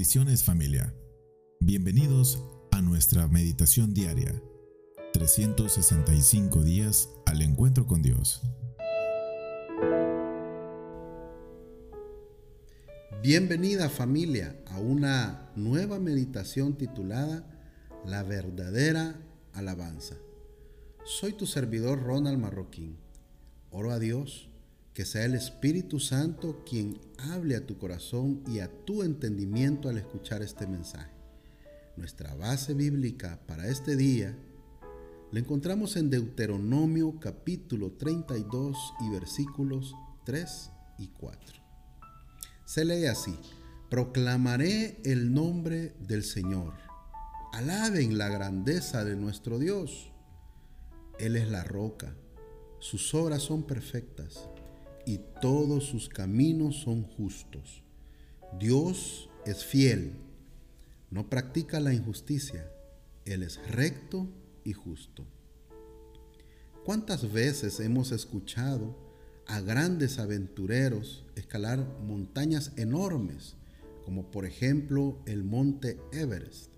Bendiciones familia. Bienvenidos a nuestra meditación diaria. 365 días al encuentro con Dios. Bienvenida familia a una nueva meditación titulada La verdadera alabanza. Soy tu servidor Ronald Marroquín. Oro a Dios que sea el Espíritu Santo quien hable a tu corazón y a tu entendimiento al escuchar este mensaje. Nuestra base bíblica para este día la encontramos en Deuteronomio capítulo 32 y versículos 3 y 4. Se lee así, proclamaré el nombre del Señor, alaben la grandeza de nuestro Dios. Él es la roca, sus obras son perfectas y todos sus caminos son justos. Dios es fiel, no practica la injusticia, Él es recto y justo. ¿Cuántas veces hemos escuchado a grandes aventureros escalar montañas enormes, como por ejemplo el monte Everest,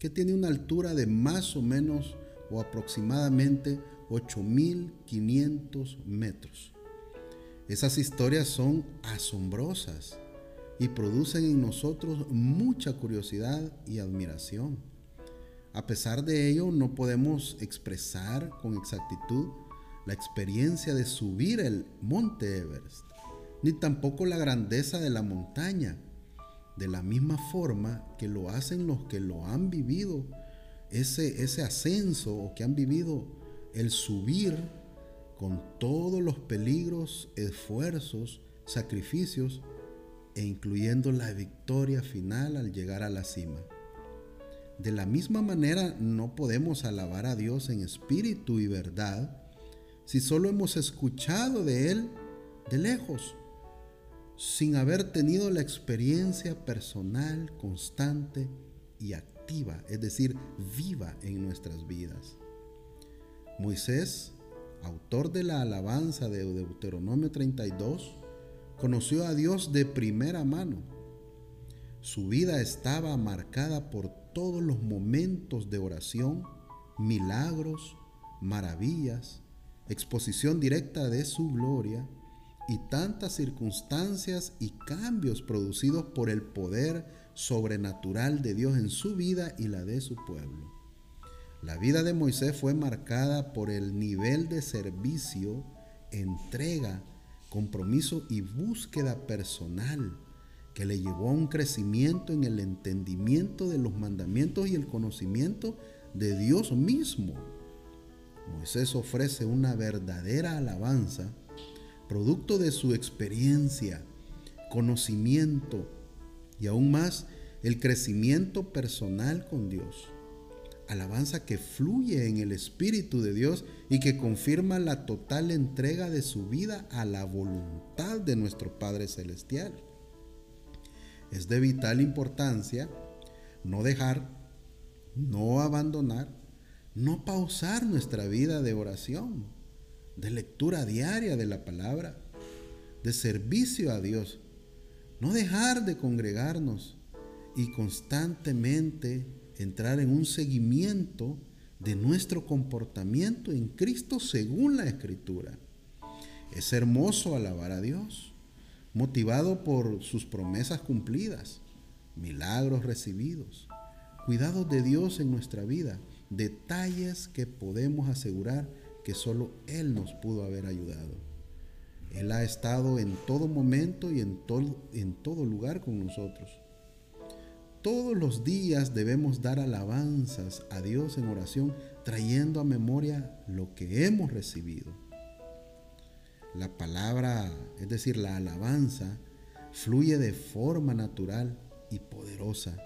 que tiene una altura de más o menos o aproximadamente 8.500 metros? Esas historias son asombrosas y producen en nosotros mucha curiosidad y admiración. A pesar de ello, no podemos expresar con exactitud la experiencia de subir el monte Everest, ni tampoco la grandeza de la montaña, de la misma forma que lo hacen los que lo han vivido, ese, ese ascenso o que han vivido el subir con todos los peligros, esfuerzos, sacrificios e incluyendo la victoria final al llegar a la cima. De la misma manera no podemos alabar a Dios en espíritu y verdad si solo hemos escuchado de Él de lejos, sin haber tenido la experiencia personal, constante y activa, es decir, viva en nuestras vidas. Moisés autor de la alabanza de Deuteronomio 32, conoció a Dios de primera mano. Su vida estaba marcada por todos los momentos de oración, milagros, maravillas, exposición directa de su gloria y tantas circunstancias y cambios producidos por el poder sobrenatural de Dios en su vida y la de su pueblo. La vida de Moisés fue marcada por el nivel de servicio, entrega, compromiso y búsqueda personal que le llevó a un crecimiento en el entendimiento de los mandamientos y el conocimiento de Dios mismo. Moisés ofrece una verdadera alabanza, producto de su experiencia, conocimiento y aún más el crecimiento personal con Dios alabanza que fluye en el Espíritu de Dios y que confirma la total entrega de su vida a la voluntad de nuestro Padre Celestial. Es de vital importancia no dejar, no abandonar, no pausar nuestra vida de oración, de lectura diaria de la palabra, de servicio a Dios, no dejar de congregarnos y constantemente entrar en un seguimiento de nuestro comportamiento en Cristo según la Escritura. Es hermoso alabar a Dios, motivado por sus promesas cumplidas, milagros recibidos, cuidados de Dios en nuestra vida, detalles que podemos asegurar que solo Él nos pudo haber ayudado. Él ha estado en todo momento y en todo, en todo lugar con nosotros. Todos los días debemos dar alabanzas a Dios en oración, trayendo a memoria lo que hemos recibido. La palabra, es decir, la alabanza, fluye de forma natural y poderosa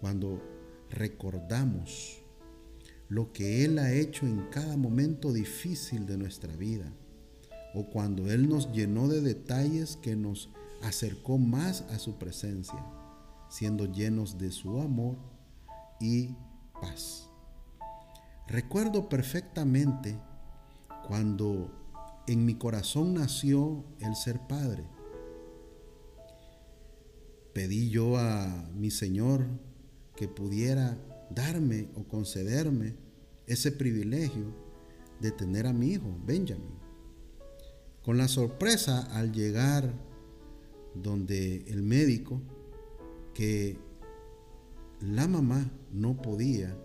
cuando recordamos lo que Él ha hecho en cada momento difícil de nuestra vida o cuando Él nos llenó de detalles que nos acercó más a su presencia siendo llenos de su amor y paz. Recuerdo perfectamente cuando en mi corazón nació el ser padre. pedí yo a mi Señor que pudiera darme o concederme ese privilegio de tener a mi hijo, Benjamin. Con la sorpresa al llegar donde el médico, que la mamá no podía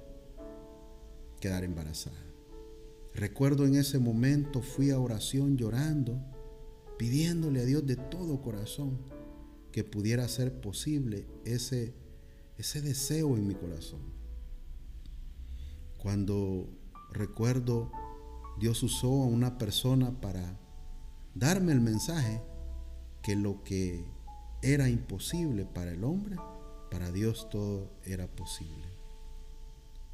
quedar embarazada. Recuerdo en ese momento fui a oración llorando, pidiéndole a Dios de todo corazón que pudiera ser posible ese, ese deseo en mi corazón. Cuando recuerdo Dios usó a una persona para darme el mensaje que lo que era imposible para el hombre, para Dios todo era posible.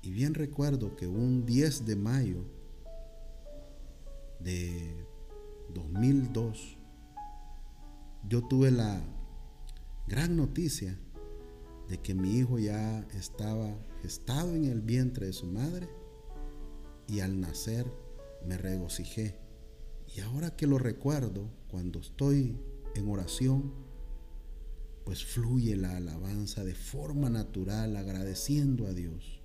Y bien recuerdo que un 10 de mayo de 2002, yo tuve la gran noticia de que mi hijo ya estaba gestado en el vientre de su madre y al nacer me regocijé. Y ahora que lo recuerdo, cuando estoy en oración, pues fluye la alabanza de forma natural, agradeciendo a Dios.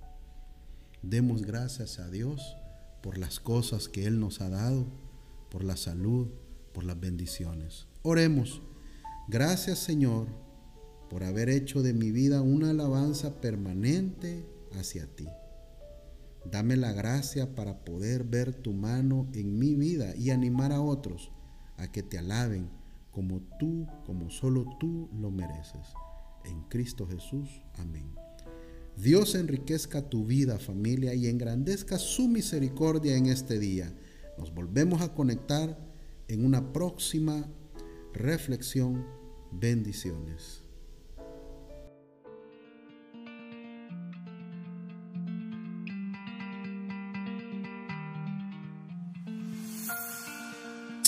Demos gracias a Dios por las cosas que Él nos ha dado, por la salud, por las bendiciones. Oremos. Gracias Señor por haber hecho de mi vida una alabanza permanente hacia ti. Dame la gracia para poder ver tu mano en mi vida y animar a otros a que te alaben como tú, como solo tú lo mereces. En Cristo Jesús. Amén. Dios enriquezca tu vida, familia, y engrandezca su misericordia en este día. Nos volvemos a conectar en una próxima reflexión. Bendiciones.